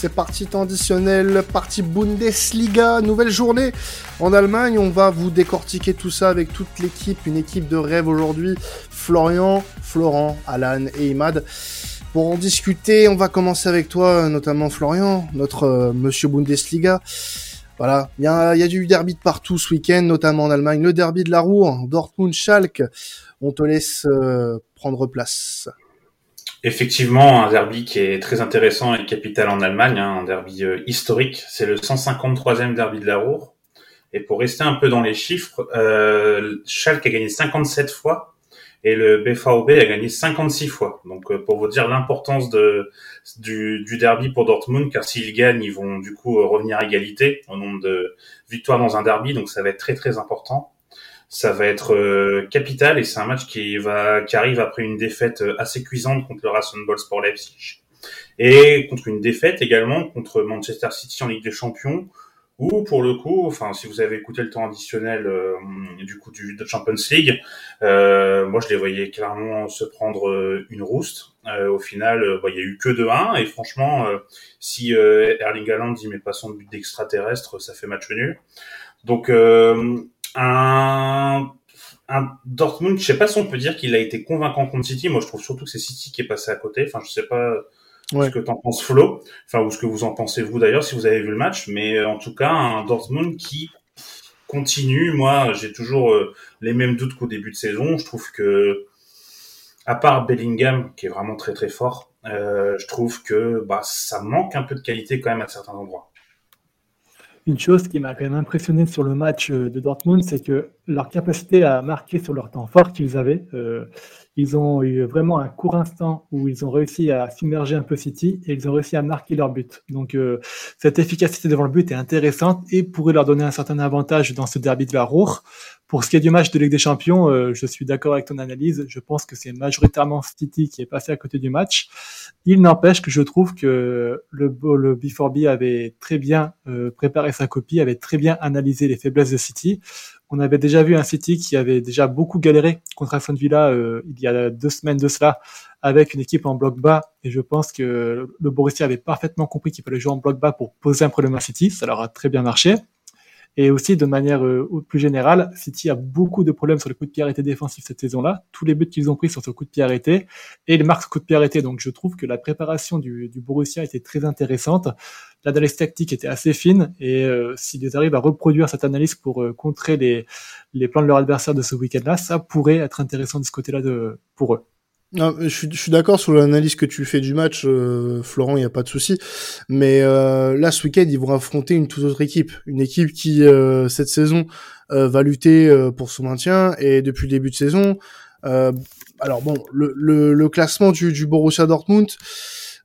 c'est parti temps additionnel, partie Bundesliga, nouvelle journée en Allemagne. On va vous décortiquer tout ça avec toute l'équipe, une équipe de rêve aujourd'hui. Florian, Florent, Alan et Imad. Pour en discuter, on va commencer avec toi, notamment Florian, notre euh, monsieur Bundesliga. Voilà, il y a, du derby de partout ce week-end, notamment en Allemagne. Le derby de la Ruhr, Dortmund-Schalke. On te laisse euh, prendre place. Effectivement, un derby qui est très intéressant et capital en Allemagne, hein, un derby euh, historique. C'est le 153e derby de la Ruhr. Et pour rester un peu dans les chiffres, euh, Schalke a gagné 57 fois et le BVB a gagné 56 fois. Donc euh, pour vous dire l'importance du, du, derby pour Dortmund, car s'ils gagnent, ils vont du coup revenir à égalité au nombre de victoires dans un derby, donc ça va être très très important ça va être euh, capital et c'est un match qui va qui arrive après une défaite euh, assez cuisante contre le Rasenball Sport Leipzig et contre une défaite également contre Manchester City en Ligue des Champions ou pour le coup, enfin si vous avez écouté le temps additionnel euh, du coup du de Champions League, moi je les voyais clairement se prendre une rouste. au final, bah, il y a eu que 2-1 et franchement, si Erling Haaland y met pas son but d'extraterrestre, ça fait match nul. Donc un, un Dortmund, je sais pas si on peut dire qu'il a été convaincant contre City. Moi, je trouve surtout que c'est City qui est passé à côté. Enfin, je sais pas ce que t'en penses Flo, enfin ou ce que vous en pensez vous d'ailleurs si vous avez vu le match, mais euh, en tout cas un Dortmund qui continue. Moi, j'ai toujours euh, les mêmes doutes qu'au début de saison. Je trouve que à part Bellingham qui est vraiment très très fort, euh, je trouve que bah ça manque un peu de qualité quand même à certains endroits une chose qui m'a quand même impressionné sur le match euh, de Dortmund, c'est que leur capacité à marquer sur leur temps fort qu'ils avaient, euh, ils ont eu vraiment un court instant où ils ont réussi à submerger un peu City et ils ont réussi à marquer leur but. Donc euh, cette efficacité devant le but est intéressante et pourrait leur donner un certain avantage dans ce derby de la Roure. Pour ce qui est du match de Ligue des Champions, euh, je suis d'accord avec ton analyse. Je pense que c'est majoritairement City qui est passé à côté du match. Il n'empêche que je trouve que le, le B4B avait très bien euh, préparé sa copie, avait très bien analysé les faiblesses de City. On avait déjà vu un City qui avait déjà beaucoup galéré contre Aston Villa euh, il y a deux semaines de cela avec une équipe en bloc bas et je pense que le Borussia avait parfaitement compris qu'il fallait jouer en bloc bas pour poser un problème à City. Ça leur a très bien marché. Et aussi, de manière euh, plus générale, City a beaucoup de problèmes sur le coup de pied arrêté défensif cette saison-là. Tous les buts qu'ils ont pris sur ce coup de pied arrêté. Et ils marquent ce coup de pied arrêté. Donc, je trouve que la préparation du, du Borussia était très intéressante. L'analyse tactique était assez fine. Et euh, s'ils arrivent à reproduire cette analyse pour euh, contrer les, les plans de leur adversaire de ce week-end-là, ça pourrait être intéressant de ce côté-là de, pour eux. Non, je suis, suis d'accord sur l'analyse que tu fais du match, euh, Florent, il n'y a pas de souci. Mais euh, là, ce week-end, ils vont affronter une toute autre équipe. Une équipe qui, euh, cette saison, va lutter pour son maintien. Et depuis le début de saison, alors bon, le, le, le, classement du, du Borussia Dortmund,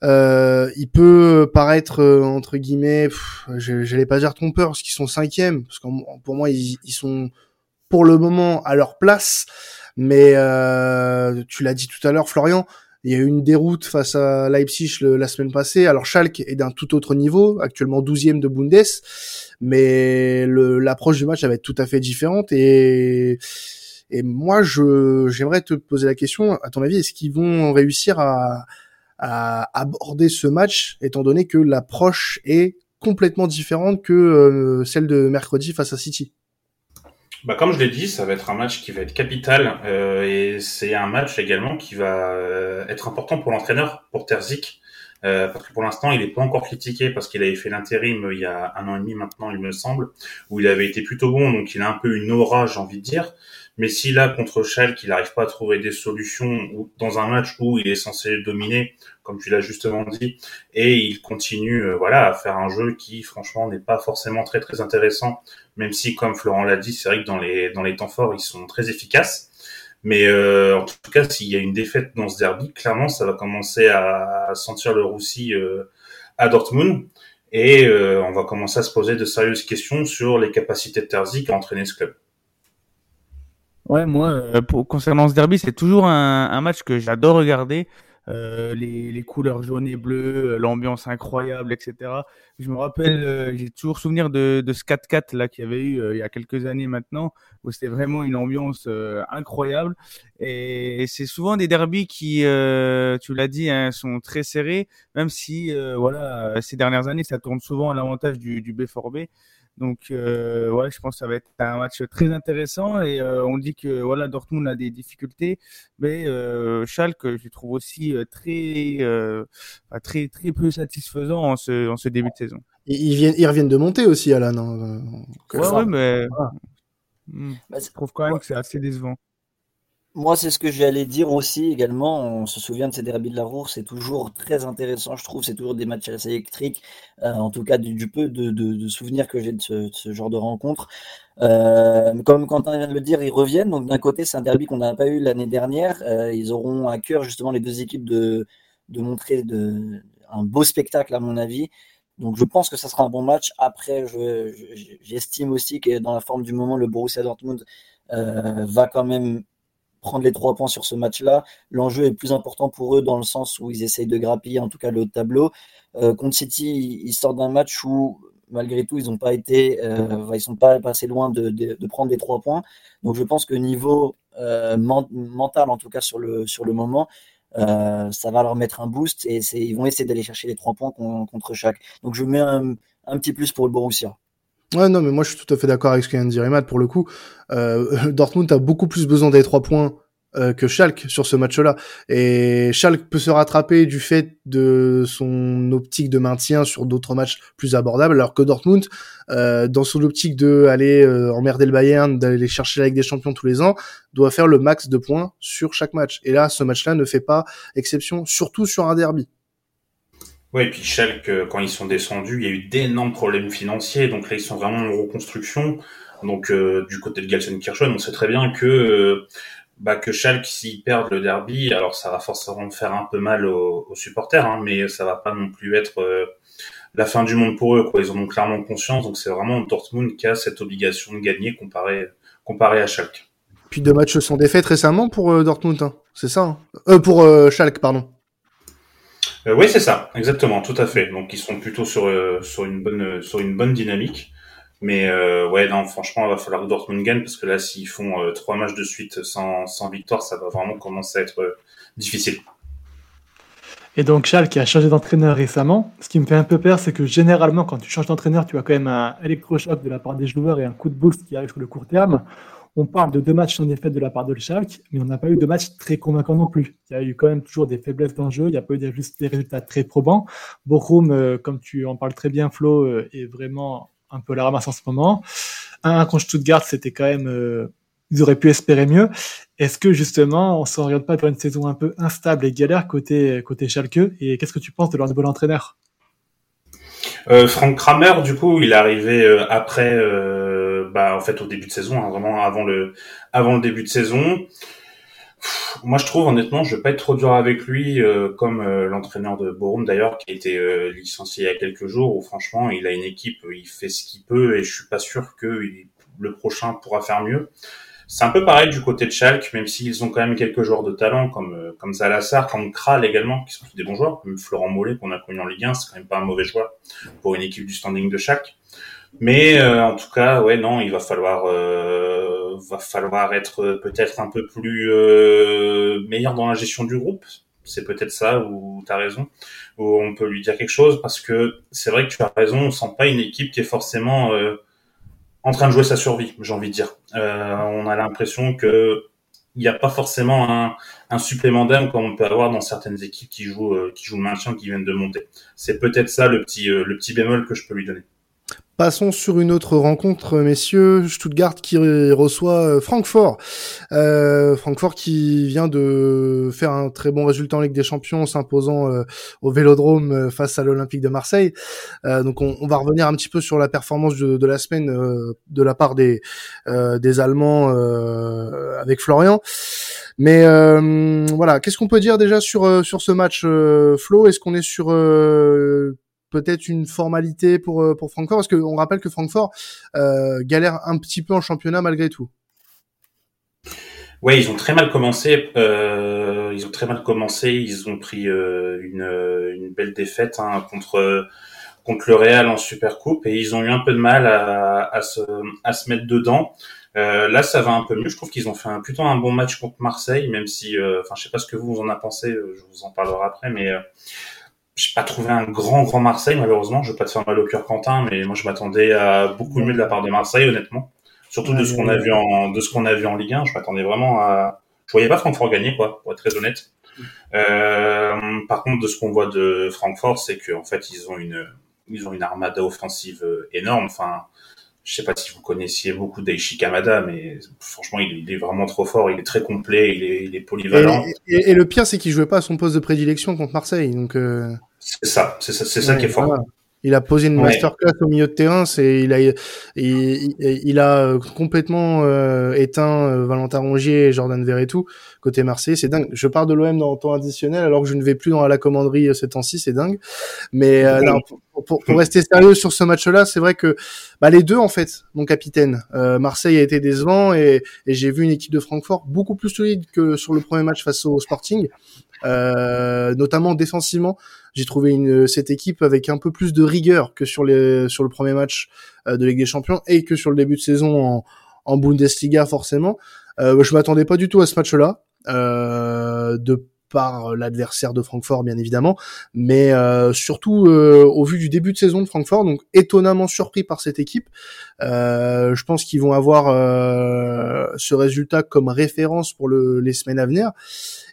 il peut paraître, entre guillemets, je n'allais pas dire trompeur, parce qu'ils sont cinquièmes. Parce que pour moi, ils, ils sont, pour le moment, à leur place. Mais euh, tu l'as dit tout à l'heure, Florian, il y a eu une déroute face à Leipzig la semaine passée. Alors Schalke est d'un tout autre niveau, actuellement 12e de Bundes, mais l'approche du match va être tout à fait différente. Et, et moi, je j'aimerais te poser la question, à ton avis, est-ce qu'ils vont réussir à, à aborder ce match, étant donné que l'approche est complètement différente que euh, celle de mercredi face à City. Bah, comme je l'ai dit, ça va être un match qui va être capital euh, et c'est un match également qui va euh, être important pour l'entraîneur, pour Terzic, euh, parce que pour l'instant, il n'est pas encore critiqué parce qu'il avait fait l'intérim il y a un an et demi maintenant, il me semble, où il avait été plutôt bon, donc il a un peu une aura, j'ai envie de dire. Mais si là, contre Schalke, il n'arrive pas à trouver des solutions dans un match où il est censé dominer, comme tu l'as justement dit, et il continue euh, voilà, à faire un jeu qui, franchement, n'est pas forcément très très intéressant, même si, comme Florent l'a dit, c'est vrai que dans les, dans les temps forts, ils sont très efficaces. Mais euh, en tout cas, s'il y a une défaite dans ce derby, clairement, ça va commencer à, sentir le roussi euh, à Dortmund. Et on va commencer à se poser de sérieuses questions sur les capacités de Terzic à entraîner ce club. Ouais, moi, euh, pour, concernant ce derby, c'est toujours un, un, match que j'adore regarder. Les, les, couleurs jaunes et bleues, l'ambiance incroyable, etc. Je me rappelle, j'ai toujours souvenir de, de ce 4-4 là qu'il y avait eu il y a quelques années maintenant, où c'était vraiment une ambiance incroyable. Et, c'est souvent des derbies qui, tu l'as dit, hein, sont très serrés, même si voilà ces dernières années ça tourne souvent à l'avantage du, du B4B. Donc euh, ouais, je pense que ça va être un match très intéressant et euh, on dit que voilà Dortmund a des difficultés, mais euh, Schalke je trouve aussi euh, très euh, très très peu satisfaisant en ce en ce début de saison. Ils viennent ils reviennent de monter aussi Alan. Hein, ouais, ouais, mais hmm, bah, je trouve quand même que c'est assez décevant. Moi, c'est ce que j'allais dire aussi également. On se souvient de ces derbies de la Roure, c'est toujours très intéressant, je trouve. C'est toujours des matchs assez électriques. Euh, en tout cas, du, peu de, souvenirs que j'ai de ce, genre de rencontre. Euh, comme Quentin vient de le dire, ils reviennent. Donc, d'un côté, c'est un derby qu'on n'a pas eu l'année dernière. Euh, ils auront à cœur, justement, les deux équipes de, montrer un beau spectacle, à mon avis. Donc, je pense que ça sera un bon match. Après, j'estime aussi que dans la forme du moment, le Borussia Dortmund va quand même prendre les trois points sur ce match-là. L'enjeu est plus important pour eux dans le sens où ils essayent de grappiller en tout cas le haut de tableau. Euh, contre City, ils sortent d'un match où malgré tout ils n'ont pas été, euh, ils sont pas passés loin de, prendre les trois points. Donc je pense que niveau euh, mental en tout cas sur le sur le moment, euh, ça va leur mettre un boost et ils vont essayer d'aller chercher les trois points contre chaque. Donc je mets un petit plus pour le Borussia. Ouais, non, mais moi je suis tout à fait d'accord avec ce que vient de dire Imad. Pour le coup, euh, Dortmund a beaucoup plus besoin des trois points euh, que Schalke sur ce match-là. Et Schalke peut se rattraper du fait de son optique de maintien sur d'autres matchs plus abordables, alors que Dortmund, euh, dans son optique de aller emmerder le Bayern, d'aller chercher la Ligue des Champions tous les ans, doit faire le max de points sur chaque match. Et là, ce match-là ne fait pas exception, surtout sur un derby. Oui, et puis Schalke, euh, quand ils sont descendus, il y a eu d'énormes problèmes financiers. Donc là, ils sont vraiment en reconstruction. Donc euh, du côté de Gelsenkirchen, on sait très bien que euh, bah, que Schalke, s'ils perdent le derby, alors ça va forcément faire un peu mal aux, supporters, hein, mais ça va pas non plus être la fin du monde pour eux. Quoi. Ils en ont clairement conscience. Donc c'est vraiment Dortmund qui a cette obligation de gagner comparé comparé à Schalke. Puis deux matchs sont défaits récemment pour Dortmund, hein. c'est ça hein euh, Pour Schalke, pardon. Euh, oui, c'est ça, exactement, tout à fait. Donc ils sont plutôt sur euh, sur une bonne euh, sur une bonne dynamique. Mais ouais, non, franchement, il va falloir que Dortmund gagne parce que là, s'ils font trois matchs de suite sans, sans victoire, ça va vraiment commencer à être difficile. Et donc Charles qui a changé d'entraîneur récemment, ce qui me fait un peu peur, c'est que généralement quand tu changes d'entraîneur, tu as quand même un électrochoc de la part des joueurs et un coup de boost qui arrive sur le court terme. On parle de deux matchs sans défaite de la part de Schalke, mais on n'a pas eu de matchs très convaincants non plus. Il y a eu quand même toujours des faiblesses le jeu, il n'y a pas eu des résultats très probants. Bochum, euh, comme tu en parles très bien, Flo, euh, est vraiment un peu la ramasse en ce moment. Un contre Stuttgart, c'était quand même... Euh, ils auraient pu espérer mieux. Est-ce que justement, on s'en regarde pas pour une saison un peu instable et galère côté côté Schalke? Et qu'est-ce que tu penses de leur nouvel entraîneur? Frank Kramer, du coup, il est arrivé après bah, en fait au début de saison, hein, vraiment avant le début de saison. moi, je trouve honnêtement, je vais pas être trop dur avec lui, euh, comme euh, l'entraîneur de Borum d'ailleurs, qui a été euh, licencié il y a quelques jours. Où franchement, il a une équipe, il fait ce qu'il peut, et je suis pas sûr que le prochain pourra faire mieux. C'est un peu pareil du côté de Schalke, même s'ils ont quand même quelques joueurs de talent comme comme Zalassar, comme Kral également, qui sont des bons joueurs, comme Florent Mollet qu'on a connu en Ligue 1, c'est quand même pas un mauvais joueur pour une équipe du standing de Schalke. Mais euh, en tout cas, ouais, non, il va falloir, euh, va falloir être peut-être un peu plus euh, meilleur dans la gestion du groupe. C'est peut-être ça où tu as raison, où on peut lui dire quelque chose parce que c'est vrai que tu as raison, on sent pas une équipe qui est forcément en train de jouer sa survie, j'ai envie de dire. on a l'impression que il n'y a pas forcément un, un supplément d'âme comme on peut avoir dans certaines équipes qui jouent qui jouent le maintien, qui viennent de monter. C'est peut-être ça le petit le petit bémol que je peux lui donner. Passons sur une autre rencontre, messieurs. Stuttgart qui reçoit euh, Francfort. Euh, Francfort qui vient de faire un très bon résultat en Ligue des Champions, en s'imposant euh, au Vélodrome euh, face à l'Olympique de Marseille. donc on, on, va revenir un petit peu sur la performance de, de la semaine de la part des des Allemands avec Florian. Mais voilà, qu'est-ce qu'on peut dire déjà sur sur ce match, Flo? Est-ce qu'on est sur peut-être une formalité pour euh, pour Francfort parce qu'on rappelle que Francfort euh, galère un petit peu en championnat malgré tout. Ouais, ils ont très mal commencé. Euh, ils ont très mal commencé. Ils ont pris une, belle défaite hein, contre contre le Real en Super Coupe et ils ont eu un peu de mal à, se à se mettre dedans. Là, ça va un peu mieux. Je trouve qu'ils ont fait un, plutôt un bon match contre Marseille, même si, enfin, je sais pas ce que vous en avez pensé. Je vous en parlerai après, mais j'ai pas trouvé un grand grand Marseille malheureusement. Je veux pas te faire mal au cœur Quentin, mais moi je m'attendais à beaucoup mieux de la part de Marseille honnêtement. Surtout de ce qu'on a vu en de ce qu'on a vu en Ligue 1, je m'attendais vraiment à je voyais pas Francfort gagner quoi, pour être très honnête. Euh, par contre de ce qu'on voit de Francfort, c'est qu'en fait ils ont une ils ont une armada offensive euh, énorme, enfin je sais pas si vous connaissiez beaucoup d'Aishi Kamada, mais franchement, il, est vraiment trop fort. Il est très complet, il est, il est polyvalent. Et, et, le pire, c'est qu'il jouait pas à son poste de prédilection contre Marseille. Donc euh... c'est ça, c'est ça, c'est ça qui est fort. Il a posé une masterclass au milieu de terrain. C'est il a il, il, a euh, complètement euh, éteint euh, Valentin Rongier et Jordan Verretou côté Marseille. C'est dingue. Je pars de l'OM dans le temps additionnel alors que je ne vais plus dans la commanderie ces temps-ci. C'est dingue. Mais non, pour, pour, pour, rester sérieux sur ce match-là, c'est vrai que bah, les deux en fait, mon capitaine. Marseille a été décevant et, et j'ai vu une équipe de Francfort beaucoup plus solide que sur le premier match face au Sporting. Euh, notamment défensivement. J'ai trouvé une, cette équipe avec un peu plus de rigueur que sur, les, sur le premier match euh, de Ligue des Champions et que sur le début de saison en, en Bundesliga forcément. Euh, je m'attendais pas du tout à ce match-là, euh, de par l'adversaire de Francfort bien évidemment, mais euh, surtout euh, au vu du début de saison de Francfort, donc étonnamment surpris par cette équipe. Euh, je pense qu'ils vont avoir ce résultat comme référence pour le, les semaines à venir.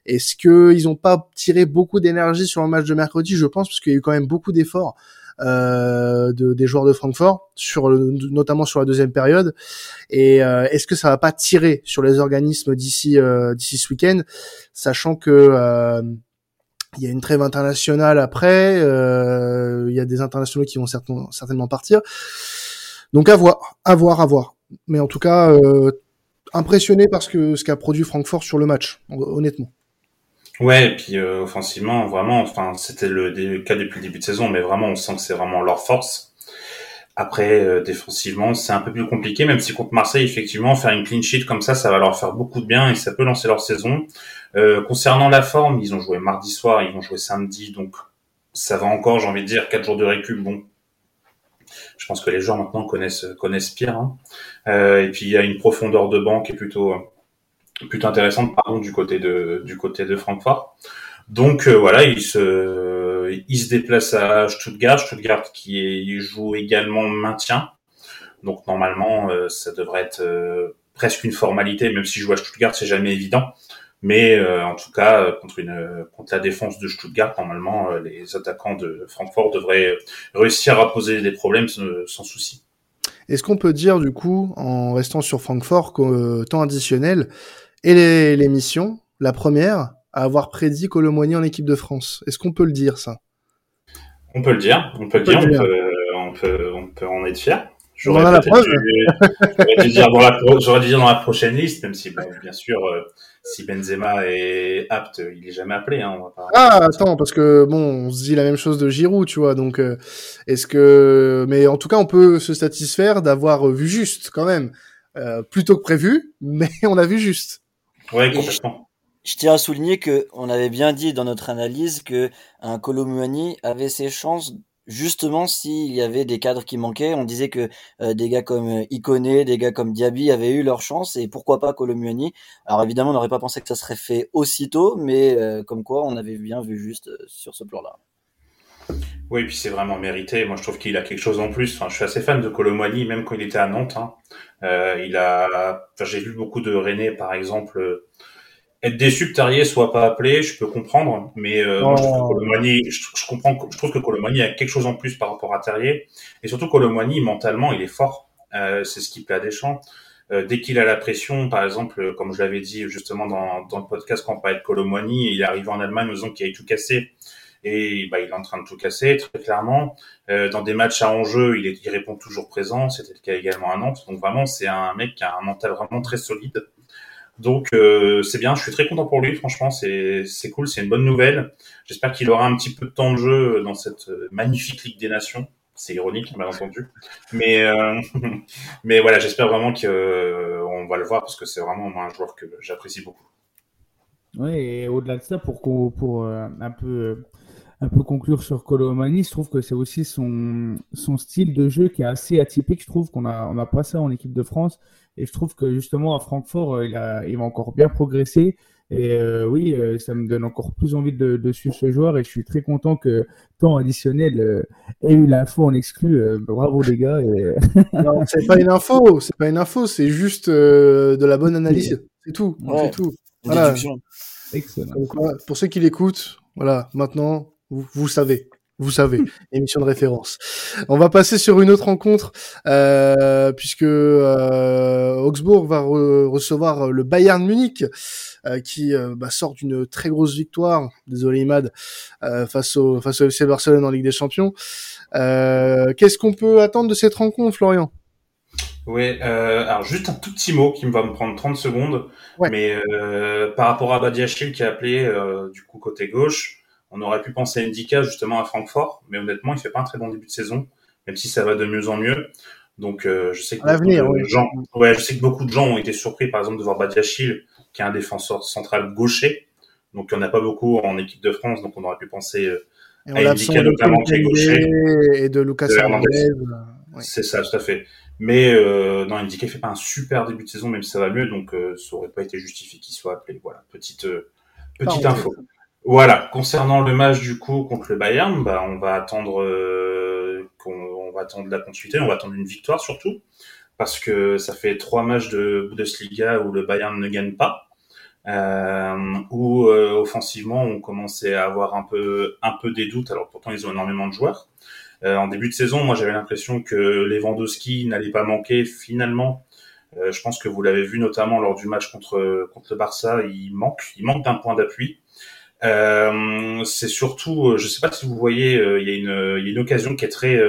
Est-ce qu'ils n'ont pas tiré beaucoup d'énergie sur le match de mercredi? Je pense parce qu'il y a eu quand même beaucoup d'efforts euh, de, des joueurs de Francfort, sur notamment sur la deuxième période. Et euh, est-ce que ça va pas tirer sur les organismes d'ici euh, d'ici ce week-end, sachant que euh, il y a une trêve internationale après, euh, il y a des internationaux qui vont certainement partir. Donc à voir, à voir, à voir. Mais en tout cas, impressionné parce que ce qu'a produit Francfort sur le match, honnêtement. Ouais, et puis euh, offensivement, vraiment, enfin, c'était le, cas depuis le début de saison, mais vraiment, on sent que c'est vraiment leur force. Après, euh, défensivement, c'est un peu plus compliqué, même si contre Marseille, effectivement, faire une clean sheet comme ça, ça va leur faire beaucoup de bien et ça peut lancer leur saison. Euh, concernant la forme, ils ont joué mardi soir, ils vont jouer samedi, donc ça va encore, j'ai envie de dire, quatre jours de récup, bon. Je pense que les joueurs maintenant connaissent connaissent pire. Hein. et puis il y a une profondeur de banc qui est plutôt plutôt intéressante pardon du côté de du côté de Francfort. Donc euh, voilà, il se il se déplace à Stuttgart, Stuttgart qui joue également maintien. Donc normalement euh, ça devrait être euh, presque une formalité même si jouer à Stuttgart c'est jamais évident. Mais en tout cas contre une contre la défense de Stuttgart normalement les attaquants de Francfort devraient réussir à poser des problèmes sans souci. Est-ce qu'on peut dire du coup, en restant sur Francfort, qu'au temps additionnel, et l'émission, la première, à avoir prédit Colomboigny en équipe de France. Est-ce qu'on peut le dire, ça? On peut le dire, on peut le dire, on peut, on peut, en être fier. J'aurais dû, dire dans la, dû dire dans la prochaine liste, même si, bien sûr, euh, si Benzema est apte, il est jamais appelé. Hein, ah, attends, parce que bon, on se dit la même chose de Giroud, tu vois. Donc, euh, est-ce que, mais en tout cas, on peut se satisfaire d'avoir vu juste quand même, euh, plutôt que prévu, mais on a vu juste. Complètement. Je, tiens à souligner que on avait bien dit dans notre analyse que un Colomboigny avait ses chances justement s'il y avait des cadres qui manquaient. On disait que euh, des gars comme euh, Iconé, des gars comme Diaby avaient eu leur chance et pourquoi pas Colomboigny. Alors évidemment, on n'aurait pas pensé que ça serait fait aussitôt, mais euh, comme quoi on avait bien vu juste sur ce plan-là. Oui, puis c'est vraiment mérité. Moi, je trouve qu'il a quelque chose en plus. Enfin, je suis assez fan de Colomboigny, même quand il était à Nantes. Hein. Euh, il a, enfin, j'ai vu beaucoup de René, par exemple, être déçu que Tarier soit pas appelé, je peux comprendre, mais euh, moi, je trouve que Colomani, je, je, comprends, je trouve que Colomani a quelque chose en plus par rapport à Terrier, et surtout Colomani mentalement, il est fort. Euh, c'est ce qui plaît à Deschamps. Euh, dès qu'il a la pression, par exemple, comme je l'avais dit justement dans, dans le podcast quand on parlait de Colomani, il est arrivé en Allemagne en disant qu'il avait tout cassé et bah, il est en train de tout casser très clairement. Euh, dans des matchs à enjeu, il, est, il répond toujours présent. C'était le cas également à Nantes. Donc vraiment, c'est un mec qui a un mental vraiment très solide. Donc euh, c'est bien, je suis très content pour lui. Franchement, c'est c'est cool, c'est une bonne nouvelle. J'espère qu'il aura un petit peu de temps de jeu dans cette magnifique Ligue des Nations. C'est ironique, bien entendu. Mais euh, mais voilà, j'espère vraiment qu'on on va le voir parce que c'est vraiment un joueur que j'apprécie beaucoup. Oui, et au-delà de ça, pour, pour euh, un peu un peu conclure sur Colomani, je trouve que c'est aussi son, son style de jeu qui est assez atypique. Je trouve qu'on a, on a pas ça en équipe de France. Et je trouve que justement à Francfort, euh, il, a, il va encore bien progresser. Et euh, oui, euh, ça me donne encore plus envie de, de, suivre ce joueur. Et je suis très content que temps additionnel ait eu l'info en exclu. bravo les gars. Et... non, c'est pas une info, c'est pas une info, c'est juste de la bonne analyse. C'est tout. c'est tout. Voilà. Excellent. pour ceux qui l'écoutent, voilà, maintenant, vous, savez. Vous savez, émission de référence. On va passer sur une autre rencontre euh, puisque euh, Augsbourg va recevoir le Bayern Munich euh, qui euh, bah, sort d'une très grosse victoire. Désolé Imad euh, face au face au FC Barcelone en Ligue des Champions. Qu'est-ce qu'on peut attendre de cette rencontre, Florian? Oui, alors juste un tout petit mot qui va me prendre 30 secondes, mais par rapport à Badiachil qui a appelé du coup côté gauche, on aurait pu penser à Indica justement à Francfort, mais honnêtement, il fait pas un très bon début de saison, même si ça va de mieux en mieux. Donc, euh, je sais que beaucoup de gens, ouais, je sais que beaucoup de gens ont été surpris, par exemple, de voir Badiachil, qui est un défenseur central gaucher. Donc, il n'y en a pas beaucoup en équipe de France, donc on aurait pu penser euh, à Indica notamment qui est gaucher. Et de Lucas Hernandez. Euh, C'est ça, tout à fait. Mais euh, non, Indica fait pas un super début de saison, même si ça va mieux, donc ça aurait pas été justifié qu'il soit appelé. Voilà, petite petite info. Voilà. Concernant le match du coup contre le Bayern, bah, on va attendre euh, qu'on va attendre la continuité, on va attendre une victoire surtout parce que ça fait trois matchs de Bundesliga où le Bayern ne gagne pas, euh, où euh, offensivement on commençait à avoir un peu un peu des doutes. Alors pourtant ils ont énormément de joueurs. Euh, en début de saison, moi j'avais l'impression que Lewandowski n'allait pas manquer. Finalement, je pense que vous l'avez vu notamment lors du match contre contre le Barça, il manque, il manque d'un point d'appui. Euh, c'est surtout, euh, je sais pas si vous voyez, euh, il y, a une, y a une occasion qui est très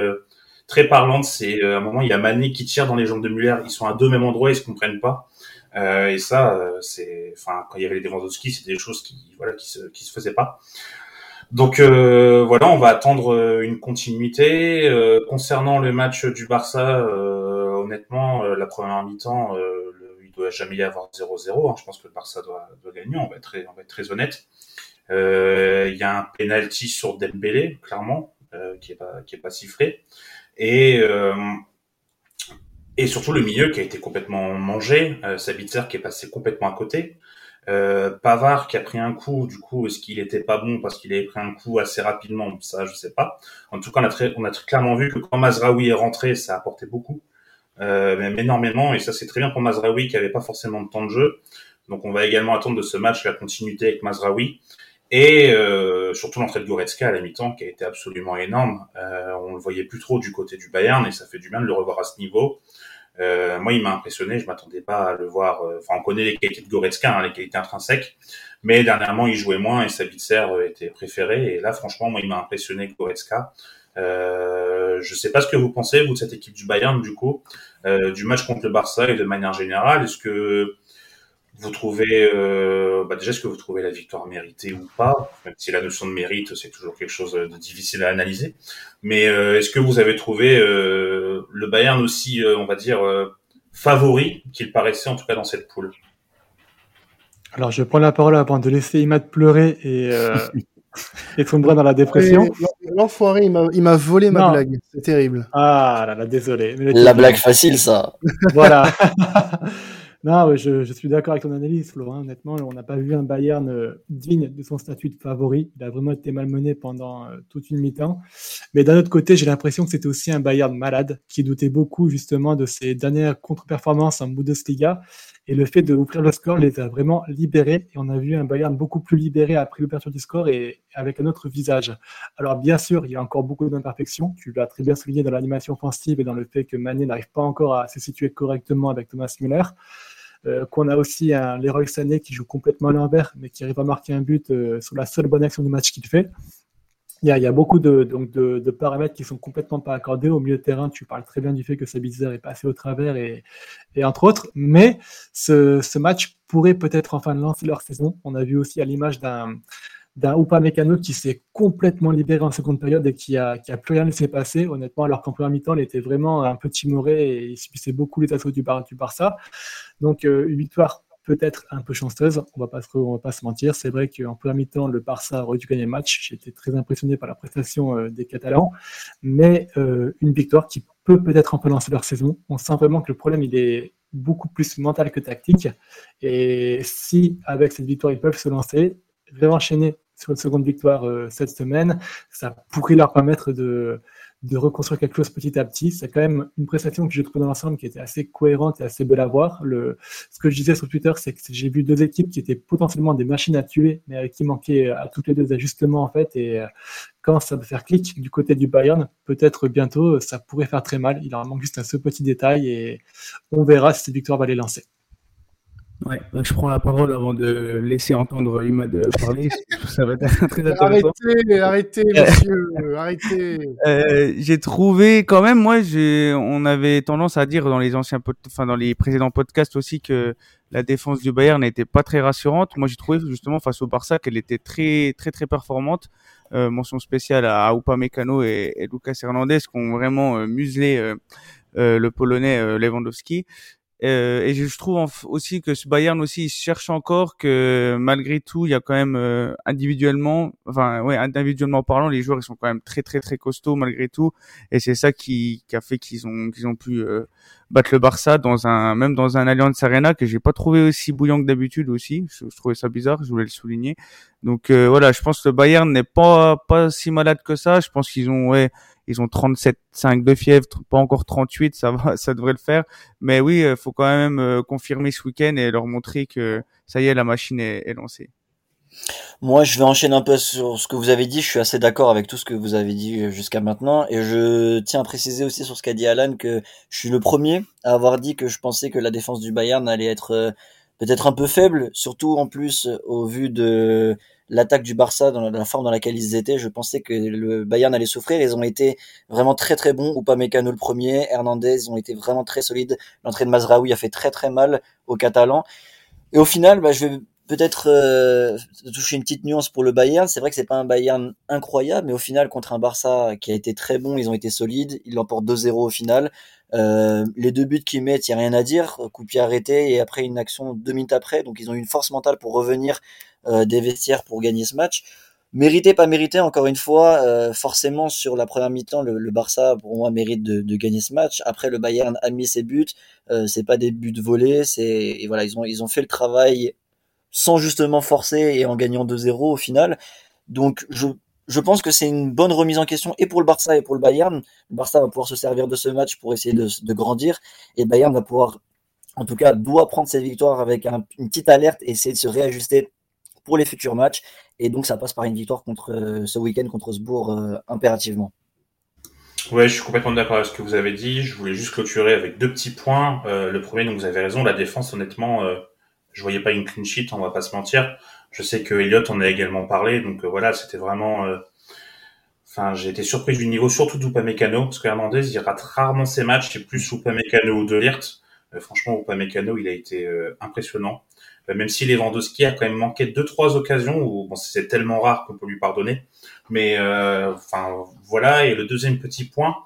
très parlante. C'est à un moment, il y a Mané qui tire dans les jambes de Muller. Ils sont à deux mêmes endroits, ils se comprennent pas. Euh, et ça, c'est, enfin, quand il y avait les Lewandowski, c'était des choses qui, voilà, qui se, qui se faisaient pas. Donc euh, voilà, on va attendre une continuité. Euh, concernant le match du Barça, honnêtement, la première mi-temps, doit jamais y avoir 0-0. Hein. Je pense que le Barça doit, doit gagner. On va être très, on va être très honnête. Euh, il y a un penalty sur Dembélé, clairement, euh, qui est pas qui est pas sifflé, et euh, et surtout le milieu qui a été complètement mangé, Sabitzer qui est passé complètement à côté. Euh, Pavard qui a pris un coup, du coup, est-ce qu'il était pas bon parce qu'il avait pris un coup assez rapidement? Ça, je sais pas. En tout cas, on a, très, on a clairement vu que quand Mazraoui est rentré, ça a apporté beaucoup, euh, même énormément, et ça c'est très bien pour Mazraoui qui avait pas forcément de temps de jeu. Donc, on va également attendre de ce match la continuité avec Mazraoui. Et euh, surtout l'entrée de Goretzka à la mi-temps qui a été absolument énorme. Euh, on le voyait plus trop du côté du Bayern et ça fait du bien de le revoir à ce niveau. Euh, moi, il m'a impressionné. Je m'attendais pas à le voir. Euh, enfin, on connaît les qualités de Goretzka, hein, les qualités intrinsèques, mais dernièrement, il jouait moins et Sabitzer était préféré. Et là, franchement, moi, il m'a impressionné Goretzka. Euh, je sais pas ce que vous pensez vous de cette équipe du Bayern, du coup, euh, du match contre le Barça et de manière générale. Est-ce que vous trouvez, euh, bah déjà, est-ce que vous trouvez la victoire méritée ou pas? Même si la notion de mérite, c'est toujours quelque chose de difficile à analyser. Mais euh, est-ce que vous avez trouvé euh, le Bayern aussi, euh, on va dire, favori qu'il paraissait en tout cas dans cette poule? Alors, je prends la parole avant de laisser Imad pleurer et, et sombrer dans la dépression. L'enfoiré, il m'a volé ma blague. C'est terrible. Ah là là, désolé. la blague facile, ça. voilà. Non, je, je suis d'accord avec ton analyse, Florent. Honnêtement, on n'a pas vu un Bayern euh, digne de son statut de favori. Il a vraiment été malmené pendant euh, toute une mi-temps. Mais d'un autre côté, j'ai l'impression que c'était aussi un Bayern malade qui doutait beaucoup justement de ses dernières contre-performances en Bundesliga. Et le fait de ouvrir le score les a vraiment libérés. Et on a vu un Bayern beaucoup plus libéré après l'ouverture du score et avec un autre visage. Alors bien sûr, il y a encore beaucoup d'imperfections. Tu l'as très bien souligné dans l'animation offensive et dans le fait que Mané n'arrive pas encore à se situer correctement avec Thomas Müller. Euh, qu'on a aussi un Leroy Sané qui joue complètement à l'envers, mais qui arrive à marquer un but euh, sur la seule bonne action du match qu'il fait. Il y, a, beaucoup de, donc de, paramètres qui sont complètement pas accordés. Au milieu de terrain, tu parles très bien du fait que Sabitzer est passé au travers et, et entre autres. Mais ce, ce match pourrait peut-être enfin lancer leur saison. On a vu aussi à l'image d'un d'un Mécano qui s'est complètement libéré en seconde période et qui a, qui a plus rien laissé passer, honnêtement, alors qu'en première mi-temps, il était vraiment un peu timoré et il subissait beaucoup les assauts du, Bar du Barça. Donc, euh, une victoire peut-être un peu chanceuse, on va pas se, va pas se mentir. C'est vrai qu'en première mi-temps, le Barça aurait dû gagner le match. Été très impressionné par la prestation euh, des Catalans, mais euh, une victoire qui peut peut-être un peu lancer leur saison. On sent vraiment que le problème, il est beaucoup plus mental que tactique. Et si, avec cette victoire, ils peuvent se lancer, réenchaîner sur une seconde victoire euh, cette semaine, ça pourrait leur permettre de, de reconstruire quelque chose petit à petit. C'est quand même une prestation que j'ai trouvée dans l'ensemble qui était assez cohérente et assez belle à voir. Le, ce que je disais sur Twitter, c'est que j'ai vu deux équipes qui étaient potentiellement des machines à tuer, mais qui manquait à toutes les deux ajustements en fait. Et euh, quand ça va faire clic du côté du Bayern, peut-être bientôt, ça pourrait faire très mal. Il leur manque juste un ce petit détail et on verra si cette victoire va les lancer. Ouais, je prends la parole avant de laisser entendre Imad parler. Ça va être très intéressant. Arrêtez, arrêtez, monsieur, arrêtez. Euh, j'ai trouvé quand même, moi, j'ai, on avait tendance à dire dans les anciens, enfin dans les précédents podcasts aussi que la défense du Bayern n'était pas très rassurante. Moi, j'ai trouvé justement face au Barça qu'elle était très, très, très performante. Euh, mention spéciale à Upamecano et, et Lucas Hernandez qui ont vraiment euh, muselé euh, euh, le Polonais Lewandowski. Euh, et je trouve aussi que ce Bayern aussi il cherche encore que malgré tout il y a quand même euh, individuellement enfin ouais individuellement parlant les joueurs ils sont quand même très très très costauds malgré tout. Et c'est ça qui, qui a fait qu'ils ont qu'ils ont pu euh, battre le Barça dans un même dans un Allianz Arena que j'ai pas trouvé aussi bouillant que d'habitude aussi je, trouvais ça bizarre je voulais le souligner donc voilà je pense que le Bayern n'est pas pas si malade que ça je pense qu'ils ont ouais ils ont 37,5 de fièvre, pas encore 38, ça va, ça devrait le faire. Mais oui, euh, faut quand même euh, confirmer ce week-end et leur montrer que ça y est, la machine est, lancée. Moi, je vais enchaîner un peu sur ce que vous avez dit. Je suis assez d'accord avec tout ce que vous avez dit euh, jusqu'à maintenant. Et je tiens à préciser aussi sur ce qu'a dit Alan que je suis le premier à avoir dit que je pensais que la défense du Bayern allait être peut-être un peu faible, surtout en plus au vu de l'attaque du Barça dans la forme dans laquelle ils étaient, je pensais que le Bayern allait souffrir. Ils ont été vraiment très très bons. Mécano le premier, Hernandez, ils ont été vraiment très solides. L'entrée de Mazraoui a fait très très mal aux Catalans. Et au final, bah, je vais peut-être euh, toucher une petite nuance pour le Bayern. C'est vrai que c'est pas un Bayern incroyable, mais au final, contre un Barça qui a été très bon, ils ont été solides. Ils l'emportent 2-0 au final. Euh, les deux buts qu'ils mettent, il n'y a rien à dire. Coup pied arrêté et après une action deux minutes après. Donc ils ont une force mentale pour revenir euh, des vestiaires pour gagner ce match. Mérité, pas mérité, encore une fois, forcément sur la première mi-temps, le, Barça pour moi mérite de, gagner ce match. Après, le Bayern a mis ses buts, c'est pas des buts volés, c'est voilà, ils ont ils ont fait le travail sans justement forcer et en gagnant 2-0 au final. Donc je je pense que c'est une bonne remise en question et pour le Barça et pour le Bayern. Le Barça va pouvoir se servir de ce match pour essayer de, grandir et Bayern va pouvoir, en tout cas, doit prendre cette victoire avec une petite alerte et essayer de se réajuster pour les futurs matchs. Et donc, ça passe par une victoire contre euh, ce week-end contre Sbourg euh, impérativement. Ouais, je suis complètement d'accord avec ce que vous avez dit. Je voulais juste clôturer avec deux petits points. Euh, le premier, donc vous avez raison, la défense, honnêtement, je voyais pas une clean sheet, on va pas se mentir. Je sais que Elliott en a également parlé, donc voilà, c'était vraiment. Enfin, j'ai été surpris du niveau, surtout d'Upamecano, parce que Hernandez, il rate rarement ses matchs, c'est plus Upamecano ou De Ligt. franchement, Upamecano, il a été impressionnant. Euh, même si Lewandowski a quand même manqué deux trois occasions où bon c'est tellement rare qu'on peut lui pardonner mais euh, enfin voilà et le deuxième petit point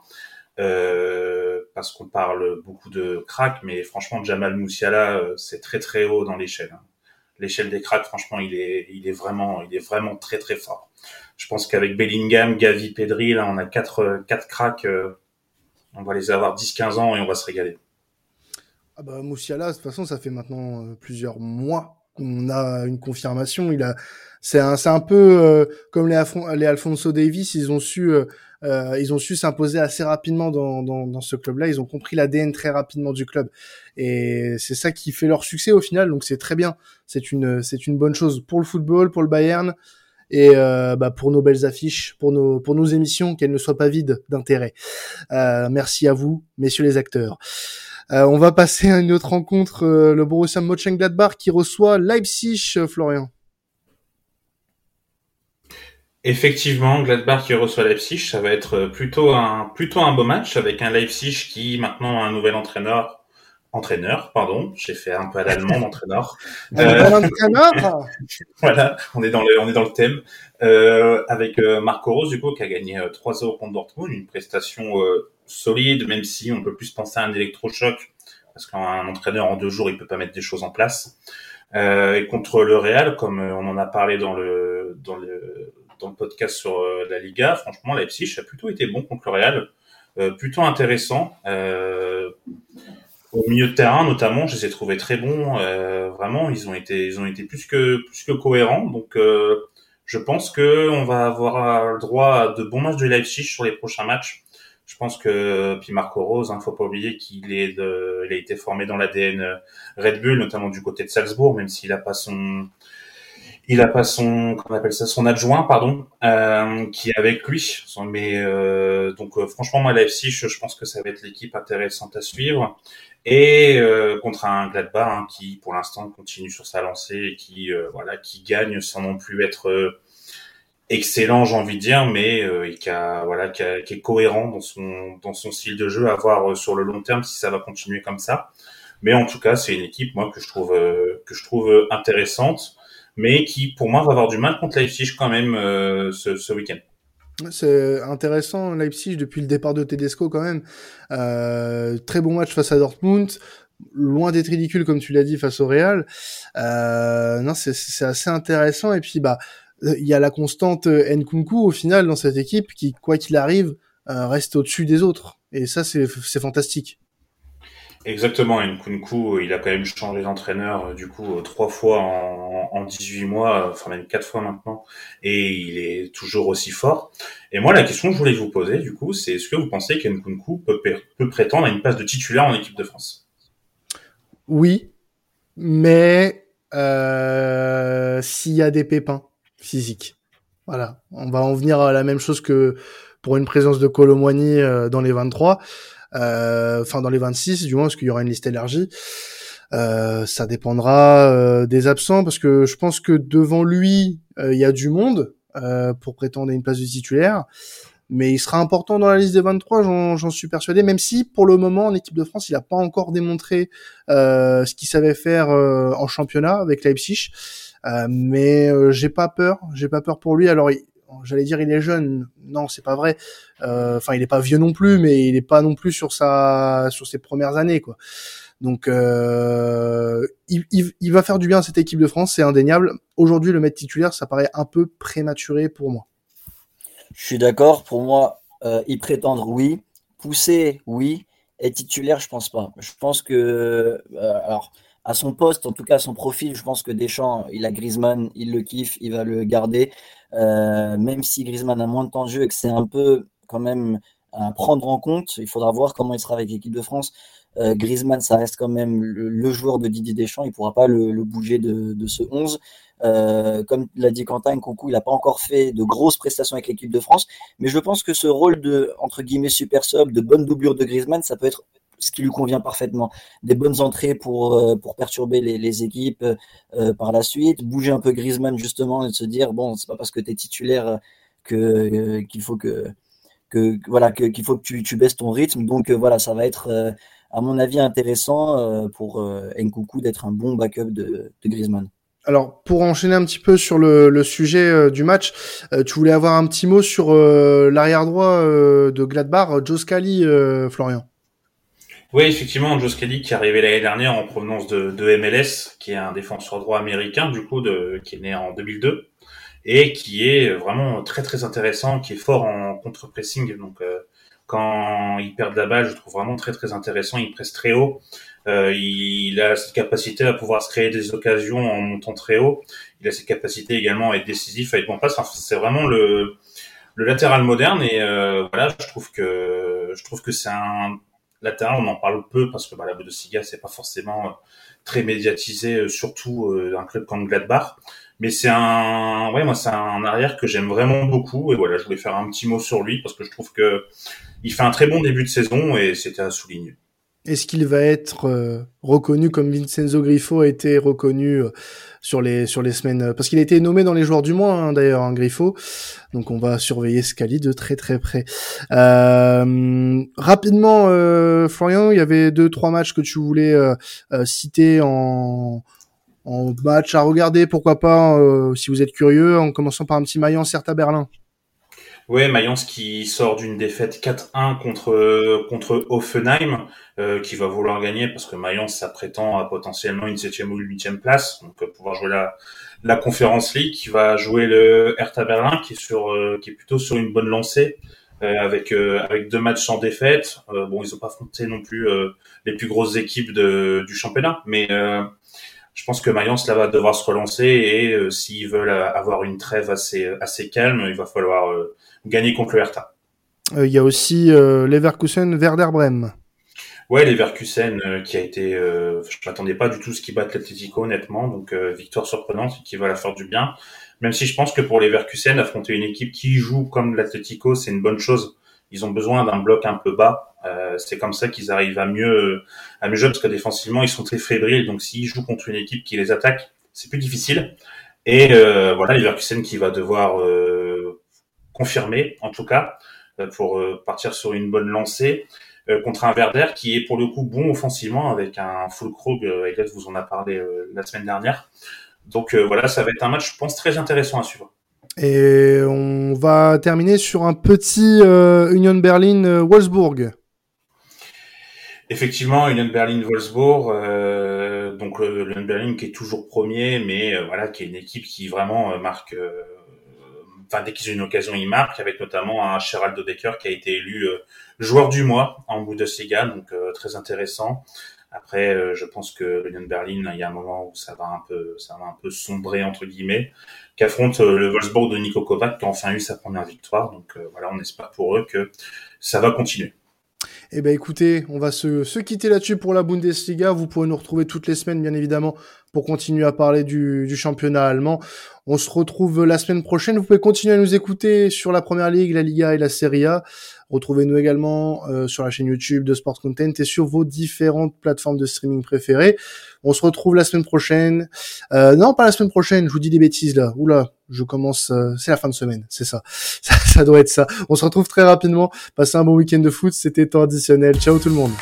euh, parce qu'on parle beaucoup de cracks mais franchement Jamal Moussiala c'est très très haut dans l'échelle hein. l'échelle des cracks franchement il est il est vraiment il est vraiment très très fort je pense qu'avec Bellingham Gavi Pedri là on a quatre quatre cracks on va les avoir 10 15 ans et on va se régaler ah bah, Moussiala, de toute façon, ça fait maintenant euh, plusieurs mois qu'on a une confirmation. Il a, c'est un, c'est un peu euh, comme les, les Alfonso Davis, ils ont su, euh, ils ont su s'imposer assez rapidement dans, dans, dans ce club-là. Ils ont compris l'ADN très rapidement du club, et c'est ça qui fait leur succès au final. Donc c'est très bien. C'est une, c'est une bonne chose pour le football, pour le Bayern et bah, pour nos belles affiches, pour nos pour nos émissions, qu'elles ne soient pas vides d'intérêt. merci à vous, messieurs les acteurs. Euh, on va passer à une autre rencontre, euh, le Borussia Mönchengladbach qui reçoit Leipzig, euh, Florian. Effectivement, Gladbach qui reçoit Leipzig, ça va être plutôt un plutôt un beau match avec un Leipzig qui maintenant a un nouvel entraîneur entraîneur, pardon, j'ai fait un peu à l'allemand entraîneur. Euh, voilà, on est dans le on est dans le thème euh, avec euh, Marco Rose du coup qui a gagné 3-0 contre Dortmund, une prestation solide même si on peut plus penser à un électrochoc parce qu'un entraîneur en deux jours il peut pas mettre des choses en place. et contre le Real, comme on en a parlé dans le dans le dans le podcast sur la Liga, franchement Leipzig a plutôt été bon contre le Real, plutôt intéressant. Euh, au milieu de terrain, notamment, je les ai trouvés très bons. Euh, vraiment, ils ont été, ils ont été plus que plus que cohérents. Donc, euh, je pense que on va avoir le droit à de bons matchs de Leipzig sur les prochains matchs. Je pense que puis Marco Rose, hein, faut pas oublier qu'il est, de, il a été formé dans l'ADN Red Bull, notamment du côté de Salzbourg, même s'il a pas son il a pas son, comment appelle ça, son adjoint, pardon, euh, qui est avec lui. Mais euh, donc euh, franchement, moi, Leipzig, je pense que ça va être l'équipe intéressante à suivre. Et euh, contre un Gladbach hein, qui, pour l'instant, continue sur sa lancée et qui, euh, voilà, qui gagne sans non plus être excellent, j'ai envie de dire, mais qui a, voilà, qui, qui, est cohérent dans son dans son style de jeu à voir sur le long terme si ça va continuer comme ça. Mais en tout cas, c'est une équipe moi que je trouve que je trouve intéressante mais qui pour moi va avoir du mal contre Leipzig quand même euh, ce, ce week-end. C'est intéressant Leipzig depuis le départ de Tedesco quand même. Euh, très bon match face à Dortmund, loin d'être ridicule comme tu l'as dit face au Real. Euh, non, c'est assez intéressant et puis bah il y a la constante Nkunku au final dans cette équipe qui quoi qu'il arrive euh, reste au-dessus des autres et ça c'est fantastique. Exactement, Nkunku, il a quand même changé d'entraîneur euh, du coup euh, trois fois en, en 18 mois, euh, enfin même quatre fois maintenant, et il est toujours aussi fort. Et moi, la question que je voulais vous poser du coup, c'est est-ce que vous pensez qu'Nkunku peut, peut prétendre à une place de titulaire en équipe de France? Oui, mais euh, s'il y a des pépins physiques, voilà, on va en venir à la même chose que pour une présence de Colomboigny dans les 23. Euh, enfin dans les 26 du moins, parce qu'il y aura une liste élargie. Euh, ça dépendra euh, des absents parce que je pense que devant lui il y a du monde pour prétendre une place de titulaire mais il sera important dans la liste des 23, j'en suis persuadé, même si pour le moment en équipe de France, il n'a pas encore démontré euh, ce qu'il savait faire en championnat avec Leipzig. Euh, mais j'ai pas peur, j'ai pas peur pour lui. Alors j'allais dire il est jeune, non c'est pas vrai. Euh, enfin il est pas vieux non plus, mais il est pas non plus sur sa sur ses premières années quoi. Donc euh, il, il, va faire du bien à cette équipe de France, c'est indéniable. Aujourd'hui le mettre titulaire, ça paraît un peu prématuré pour moi. Je suis d'accord. Pour moi, euh, y prétendre oui, pousser oui, et titulaire je pense pas. Je pense que alors à son poste, en tout cas à son profil, je pense que Deschamps, il a Griezmann, il le kiffe, il va le garder. Euh, même si Griezmann a moins de temps de jeu et que c'est un peu quand même à prendre en compte, il faudra voir comment il sera avec l'équipe de France. Euh, Griezmann, ça reste quand même le, joueur de Didier Deschamps, il pourra pas le, bouger de, ce 11. Euh, comme l'a dit Quentin, Coucou, il n'a pas encore fait de grosses prestations avec l'équipe de France, mais je pense que ce rôle de entre guillemets super sub, de bonne doublure de Griezmann, ça peut être ce qui lui convient parfaitement. Des bonnes entrées pour, euh, pour perturber les, équipes euh, par la suite, bouger un peu Griezmann justement et se dire bon, c'est pas parce que tu es titulaire que euh, qu'il faut que, que voilà que qu'il faut que tu, tu, baisses ton rythme. Donc voilà, ça va être à mon avis intéressant pour Nkoukou d'être un bon backup de, de Griezmann. Alors, pour enchaîner un petit peu sur le, le sujet du match, tu voulais avoir un petit mot sur l'arrière droit de Gladbach, Joe Scali, Florian? Oui, effectivement, Joe qui est arrivé l'année dernière en provenance de, de, MLS, qui est un défenseur droit américain, du coup, de, qui est né en 2002 et qui est vraiment très très intéressant, qui est fort en contre-pressing. Donc, euh, quand il perd la balle, je trouve vraiment très très intéressant. Il presse très haut. Euh, il a cette capacité à pouvoir se créer des occasions en montant très haut. Il a cette capacité également à être décisif, à être bon passe. Enfin, c'est vraiment le, le latéral moderne et euh, voilà, je trouve que je trouve que c'est un latéral, on en parle peu parce que bah, la Bundesliga c'est pas forcément euh, très médiatisé, euh, surtout euh, un club comme Gladbach. Mais c'est un, ouais, moi c'est un arrière que j'aime vraiment beaucoup et voilà, je voulais faire un petit mot sur lui parce que je trouve que il fait un très bon début de saison et c'était à souligner. Est-ce qu'il va être euh, reconnu comme Vincenzo Griffo a été reconnu euh, sur les sur les semaines euh, parce qu'il a été nommé dans les joueurs du mois hein, d'ailleurs hein, Griffo donc on va surveiller Scali de très très près. Rapidement Florian il y avait deux trois matchs que tu voulais citer en match à regarder pourquoi pas si vous êtes curieux en commençant par un petit certes à Berlin Ouais, Mayence qui sort d'une défaite 4-1 contre contre Offenheim, euh, qui va vouloir gagner parce que Mayence ça prétend à potentiellement une septième ou une huitième place, donc euh, pouvoir jouer la la Conférence League, qui va jouer le Hertha Berlin, qui est sur euh, qui est plutôt sur une bonne lancée. avec avec deux matchs sans défaite, bon ils ont pas affronté non plus les plus grosses équipes de, du championnat, mais je pense que Mayence là va devoir se relancer et s'ils veulent avoir une trêve assez assez calme, il va falloir gagner contre le Hertha. Euh, il y a aussi euh, Leverkusen Werder Bremen. Ouais, Leverkusen euh, qui a été, euh, je m'attendais pas du tout ce qui bat l'Atletico honnêtement, donc victoire surprenante qui va la faire du bien. Même si je pense que pour Leverkusen affronter une équipe qui joue comme l'Atletico, c'est une bonne chose. Ils ont besoin d'un bloc un peu bas. C'est comme ça qu'ils arrivent à mieux à mieux jouer parce que défensivement ils sont très fébriles. Donc s'ils jouent contre une équipe qui les attaque, c'est plus difficile. Et voilà, Leverkusen qui va devoir confirmé en tout cas euh, pour euh, partir sur une bonne lancée euh, contre un Werder qui est pour le coup bon offensivement avec un full Krug, Elliot vous en a parlé la semaine dernière. Donc voilà, ça va être un match, je pense, très intéressant à suivre. Et on va terminer sur un petit Union Berlin-Wolfsburg. Effectivement, Union Berlin-Wolfsburg, donc le Union Berlin qui est toujours premier, mais voilà, qui est une équipe qui vraiment marque enfin dès qu'ils ont une occasion, ils marquent, avec notamment un Geraldo Decker qui a été élu euh, joueur du mois en Bundesliga, donc euh, très intéressant. Après, euh, je pense que l'Union Berlin, il y a un moment où ça va un peu, ça va un peu sombrer entre guillemets, qu'affronte le Wolfsburg de Nico Kovac qui a enfin eu sa première victoire. Donc voilà, on espère pour eux que ça va continuer. Eh ben écoutez, on va se, se quitter là-dessus pour la Bundesliga. Vous pouvez nous retrouver toutes les semaines, bien évidemment, pour continuer à parler du, du championnat allemand. On se retrouve la semaine prochaine. Vous pouvez continuer à nous écouter sur la Première Ligue, la Liga et la Serie A. Retrouvez-nous également euh, sur la chaîne YouTube de Sport Content et sur vos différentes plateformes de streaming préférées. On se retrouve la semaine prochaine. Euh, non, pas la semaine prochaine. Je vous dis des bêtises là. Oula, je commence. Euh, c'est la fin de semaine. C'est ça. ça. ça. doit être ça. On se retrouve très rapidement. Passez un bon week-end de foot. C'était temps additionnel. Ciao tout le monde.